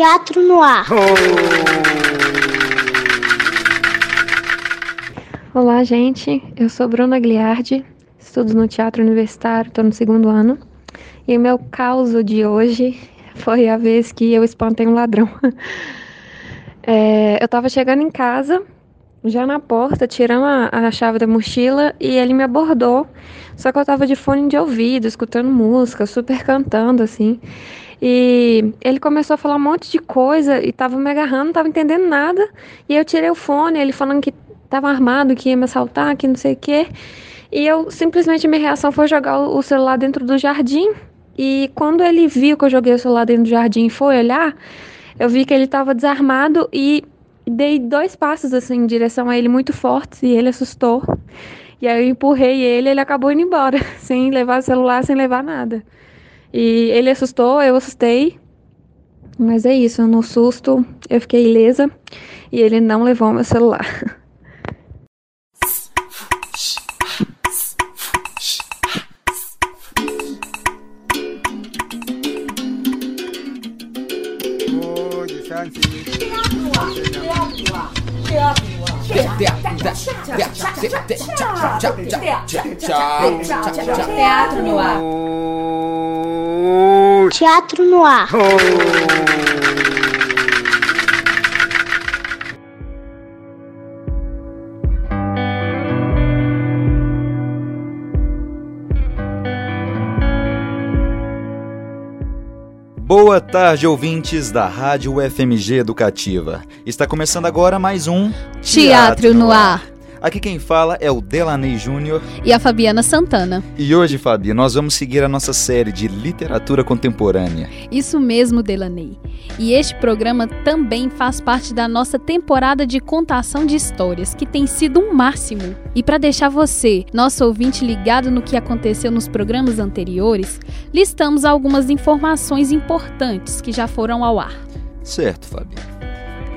Teatro no ar. Olá, gente. Eu sou Bruna Gliardi, estudo no Teatro Universitário, estou no segundo ano. E o meu caos de hoje foi a vez que eu espantei um ladrão. É, eu estava chegando em casa, já na porta, tirando a, a, chave da mochila, e ele me abordou. Só que eu estava de fone de ouvido, escutando música, super cantando, assim. E ele começou a falar um monte de coisa e tava me agarrando, não tava entendendo nada. E eu tirei o fone, ele falando que tava armado, que ia me assaltar, que não sei o quê. E eu simplesmente minha reação foi jogar o celular dentro do jardim. E quando ele viu que eu joguei o celular dentro do jardim e foi olhar, eu vi que ele estava desarmado e dei dois passos assim em direção a ele muito fortes e ele assustou. E aí eu empurrei ele, ele acabou indo embora, sem levar o celular, sem levar nada. E ele assustou, eu assustei. Mas é isso, no susto eu fiquei ilesa e ele não levou meu celular. Teatro no ar. Teatro no ar. Boa tarde, ouvintes da Rádio FMG Educativa. Está começando agora mais um Teatro, Teatro no Ar. Aqui quem fala é o Delaney Júnior e a Fabiana Santana. E hoje, Fabi, nós vamos seguir a nossa série de literatura contemporânea. Isso mesmo, Delaney. E este programa também faz parte da nossa temporada de contação de histórias, que tem sido um máximo. E para deixar você, nosso ouvinte, ligado no que aconteceu nos programas anteriores, listamos algumas informações importantes que já foram ao ar. Certo, Fabi.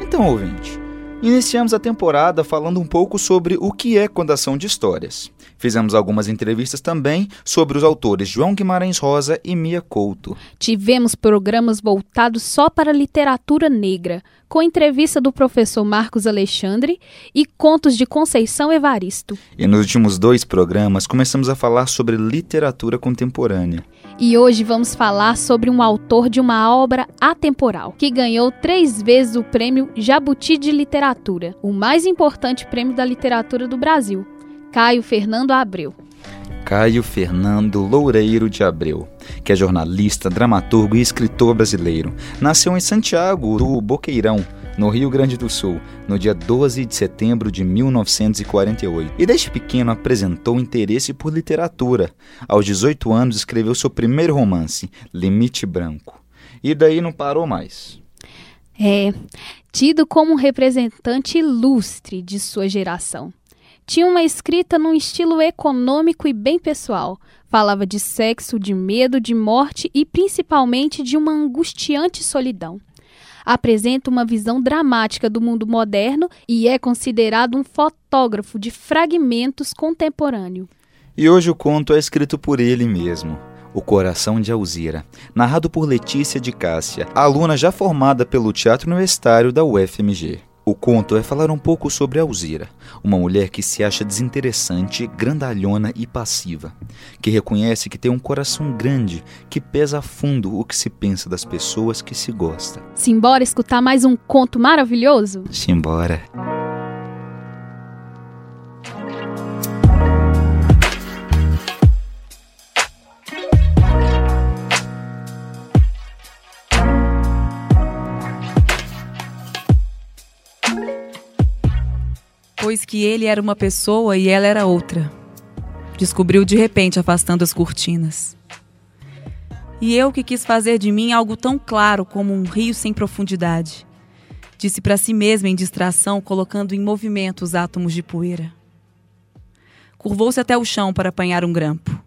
Então, ouvinte, Iniciamos a temporada falando um pouco sobre o que é contação de histórias. Fizemos algumas entrevistas também sobre os autores João Guimarães Rosa e Mia Couto. Tivemos programas voltados só para literatura negra, com entrevista do professor Marcos Alexandre e contos de Conceição Evaristo. E nos últimos dois programas começamos a falar sobre literatura contemporânea. E hoje vamos falar sobre um autor de uma obra atemporal, que ganhou três vezes o prêmio Jabuti de Literatura, o mais importante prêmio da literatura do Brasil, Caio Fernando Abreu. Caio Fernando Loureiro de Abreu, que é jornalista, dramaturgo e escritor brasileiro. Nasceu em Santiago do Boqueirão, no Rio Grande do Sul, no dia 12 de setembro de 1948. E desde pequeno apresentou interesse por literatura. Aos 18 anos escreveu seu primeiro romance, Limite Branco. E daí não parou mais. É, tido como um representante ilustre de sua geração. Tinha uma escrita num estilo econômico e bem pessoal. Falava de sexo, de medo, de morte e principalmente de uma angustiante solidão apresenta uma visão dramática do mundo moderno e é considerado um fotógrafo de fragmentos contemporâneo. E hoje o conto é escrito por ele mesmo. O Coração de Alzira, narrado por Letícia de Cássia, aluna já formada pelo Teatro Universitário da UFMG. O conto é falar um pouco sobre Alzira, uma mulher que se acha desinteressante, grandalhona e passiva, que reconhece que tem um coração grande que pesa a fundo o que se pensa das pessoas que se gosta. Simbora escutar mais um conto maravilhoso? Simbora. Que ele era uma pessoa e ela era outra. Descobriu de repente, afastando as cortinas. E eu que quis fazer de mim algo tão claro como um rio sem profundidade. Disse para si mesma em distração, colocando em movimento os átomos de poeira. Curvou-se até o chão para apanhar um grampo.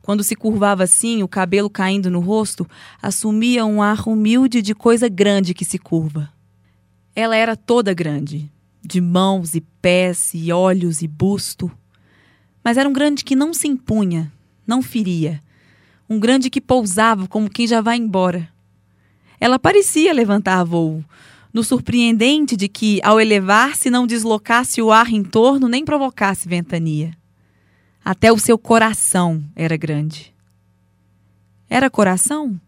Quando se curvava assim, o cabelo caindo no rosto, assumia um ar humilde de coisa grande que se curva. Ela era toda grande, de mãos e pés e olhos e busto. Mas era um grande que não se impunha, não feria. Um grande que pousava como quem já vai embora. Ela parecia levantar voo, no surpreendente de que, ao elevar-se, não deslocasse o ar em torno nem provocasse ventania. Até o seu coração era grande. Era coração?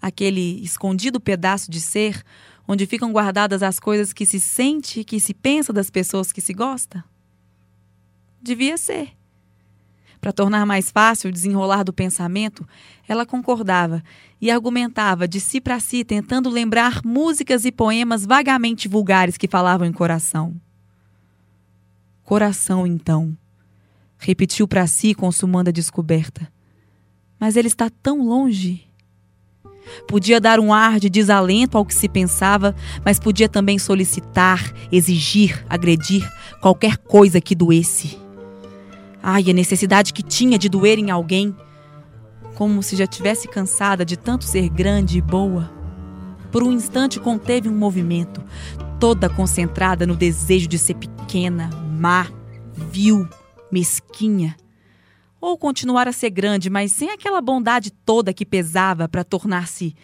Aquele escondido pedaço de ser onde ficam guardadas as coisas que se sente e que se pensa das pessoas que se gosta? Devia ser. Para tornar mais fácil o desenrolar do pensamento, ela concordava e argumentava de si para si, tentando lembrar músicas e poemas vagamente vulgares que falavam em coração. Coração, então, repetiu para si, consumando a descoberta. Mas ele está tão longe. Podia dar um ar de desalento ao que se pensava, mas podia também solicitar, exigir, agredir qualquer coisa que doesse. Ai, a necessidade que tinha de doer em alguém, como se já tivesse cansada de tanto ser grande e boa. Por um instante conteve um movimento, toda concentrada no desejo de ser pequena, má, vil, mesquinha ou continuar a ser grande, mas sem aquela bondade toda que pesava para tornar-se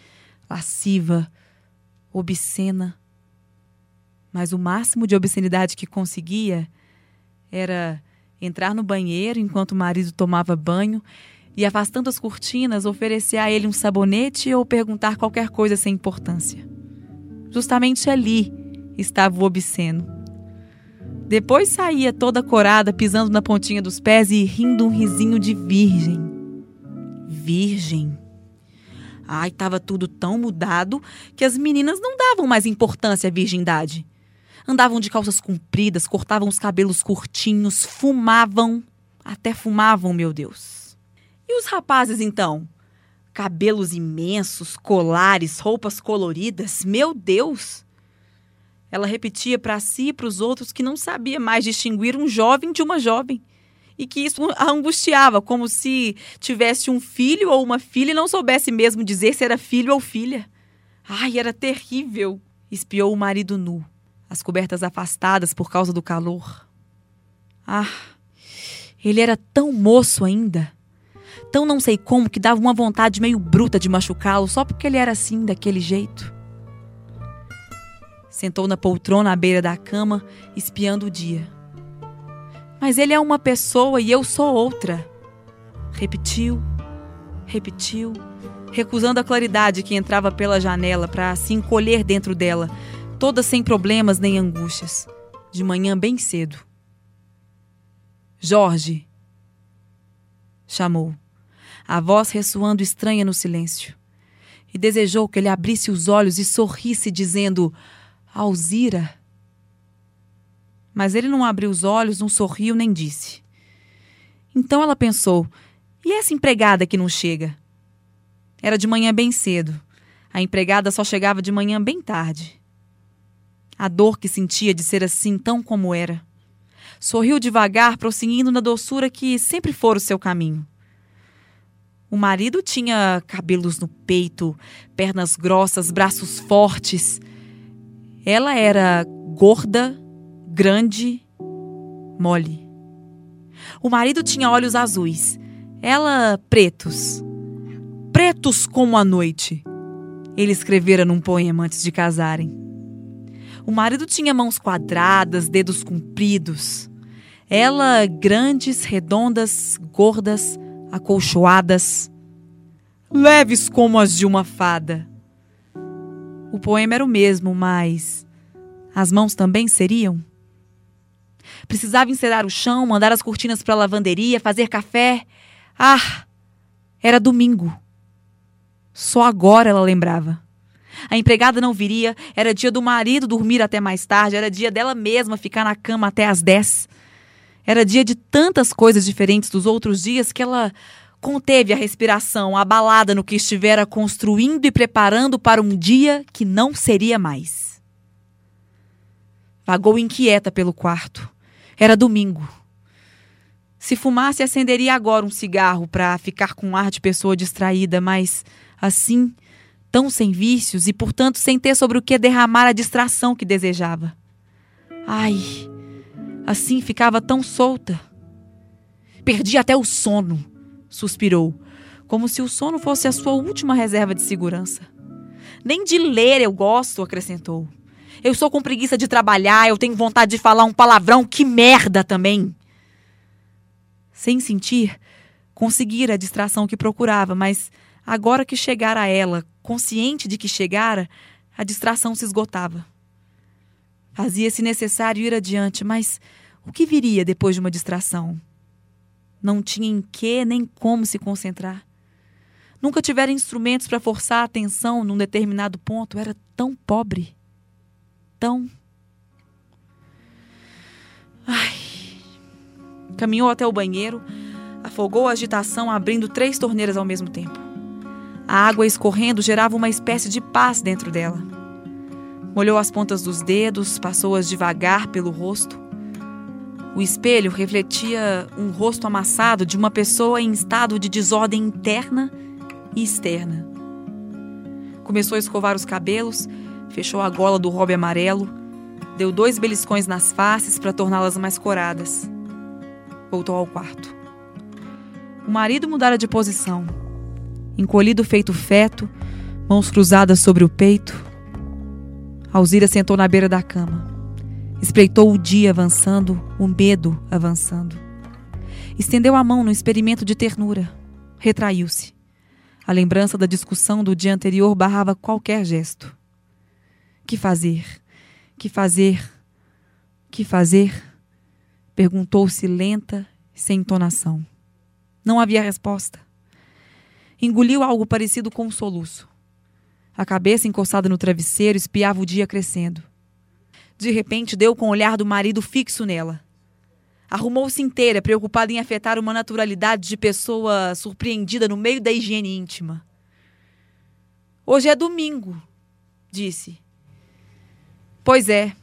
lasciva, obscena. Mas o máximo de obscenidade que conseguia era entrar no banheiro enquanto o marido tomava banho e, afastando as cortinas, oferecer a ele um sabonete ou perguntar qualquer coisa sem importância. Justamente ali estava o obsceno. Depois saía toda corada, pisando na pontinha dos pés e rindo um risinho de virgem. Virgem. Ai, estava tudo tão mudado que as meninas não davam mais importância à virgindade. Andavam de calças compridas, cortavam os cabelos curtinhos, fumavam. Até fumavam, meu Deus. E os rapazes, então? Cabelos imensos, colares, roupas coloridas. Meu Deus! Ela repetia para si e para os outros que não sabia mais distinguir um jovem de uma jovem e que isso a angustiava, como se tivesse um filho ou uma filha e não soubesse mesmo dizer se era filho ou filha. Ai, era terrível! Espiou o marido nu, as cobertas afastadas por causa do calor. Ah, ele era tão moço ainda. Tão não sei como que dava uma vontade meio bruta de machucá-lo só porque ele era assim, daquele jeito. Sentou na poltrona à beira da cama, espiando o dia. Mas ele é uma pessoa e eu sou outra. Repetiu, repetiu, recusando a claridade que entrava pela janela para se encolher dentro dela, toda sem problemas nem angústias, de manhã bem cedo. Jorge! chamou, a voz ressoando estranha no silêncio. E desejou que ele abrisse os olhos e sorrisse, dizendo: Alzira. Mas ele não abriu os olhos, não sorriu nem disse. Então ela pensou: e essa empregada que não chega? Era de manhã bem cedo. A empregada só chegava de manhã bem tarde. A dor que sentia de ser assim tão como era. Sorriu devagar, prosseguindo na doçura que sempre fora o seu caminho. O marido tinha cabelos no peito, pernas grossas, braços fortes. Ela era gorda, grande, mole. O marido tinha olhos azuis, ela pretos. Pretos como a noite. Ele escrevera num poema antes de casarem. O marido tinha mãos quadradas, dedos compridos. Ela grandes, redondas, gordas, acolchoadas, leves como as de uma fada. O poema era o mesmo, mas as mãos também seriam? Precisava encerar o chão, mandar as cortinas para a lavanderia, fazer café. Ah! Era domingo. Só agora ela lembrava. A empregada não viria, era dia do marido dormir até mais tarde, era dia dela mesma ficar na cama até às dez. Era dia de tantas coisas diferentes dos outros dias que ela conteve a respiração, abalada no que estivera construindo e preparando para um dia que não seria mais. Vagou inquieta pelo quarto. Era domingo. Se fumasse, acenderia agora um cigarro para ficar com ar de pessoa distraída, mas assim, tão sem vícios e, portanto, sem ter sobre o que derramar a distração que desejava. Ai, assim ficava tão solta. Perdi até o sono suspirou, como se o sono fosse a sua última reserva de segurança. Nem de ler eu gosto, acrescentou. Eu estou com preguiça de trabalhar, eu tenho vontade de falar um palavrão, que merda também. Sem sentir, conseguira a distração que procurava, mas agora que chegara a ela, consciente de que chegara, a distração se esgotava. Fazia-se necessário ir adiante, mas o que viria depois de uma distração? Não tinha em que nem como se concentrar. Nunca tivera instrumentos para forçar a atenção num determinado ponto. Era tão pobre. Tão. Ai. Caminhou até o banheiro, afogou a agitação abrindo três torneiras ao mesmo tempo. A água escorrendo gerava uma espécie de paz dentro dela. Molhou as pontas dos dedos, passou-as devagar pelo rosto. O espelho refletia um rosto amassado de uma pessoa em estado de desordem interna e externa. Começou a escovar os cabelos, fechou a gola do robe amarelo, deu dois beliscões nas faces para torná-las mais coradas. Voltou ao quarto. O marido mudara de posição. Encolhido feito feto, mãos cruzadas sobre o peito. Alzira sentou na beira da cama. Espreitou o dia avançando, o medo avançando. Estendeu a mão no experimento de ternura. Retraiu-se. A lembrança da discussão do dia anterior barrava qualquer gesto. Que fazer? Que fazer? Que fazer? Perguntou-se lenta sem entonação. Não havia resposta. Engoliu algo parecido com um soluço. A cabeça encostada no travesseiro espiava o dia crescendo. De repente, deu com o olhar do marido fixo nela. Arrumou-se inteira, preocupada em afetar uma naturalidade de pessoa surpreendida no meio da higiene íntima. Hoje é domingo, disse. Pois é,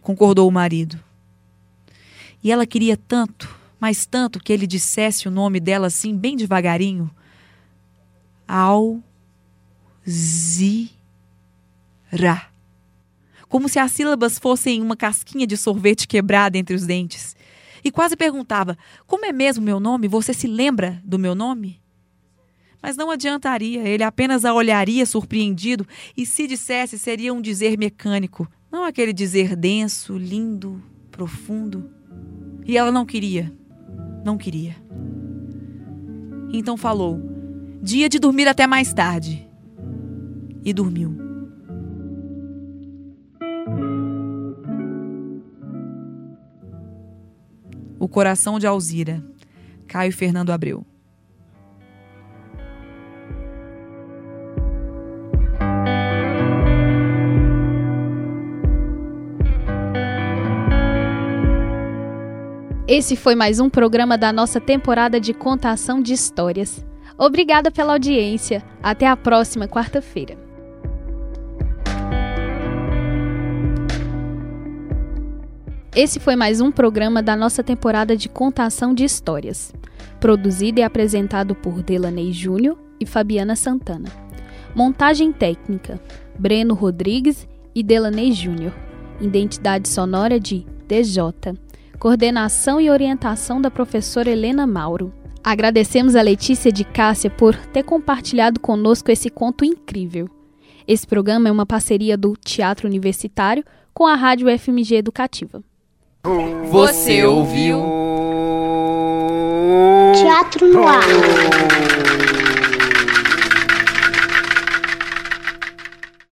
concordou o marido. E ela queria tanto, mas tanto que ele dissesse o nome dela assim, bem devagarinho. Alzira. Como se as sílabas fossem uma casquinha de sorvete quebrada entre os dentes. E quase perguntava: Como é mesmo meu nome? Você se lembra do meu nome? Mas não adiantaria, ele apenas a olharia surpreendido e, se dissesse, seria um dizer mecânico, não aquele dizer denso, lindo, profundo. E ela não queria, não queria. Então falou: Dia de dormir até mais tarde. E dormiu. O Coração de Alzira, Caio Fernando Abreu. Esse foi mais um programa da nossa temporada de contação de histórias. Obrigada pela audiência. Até a próxima quarta-feira. Esse foi mais um programa da nossa temporada de contação de histórias, produzido e apresentado por Delaney Júnior e Fabiana Santana. Montagem técnica: Breno Rodrigues e Delaney Júnior. Identidade sonora de DJ. Coordenação e orientação da professora Helena Mauro. Agradecemos a Letícia de Cássia por ter compartilhado conosco esse conto incrível. Esse programa é uma parceria do Teatro Universitário com a Rádio FMG Educativa. Você ouviu? Teatro no ar.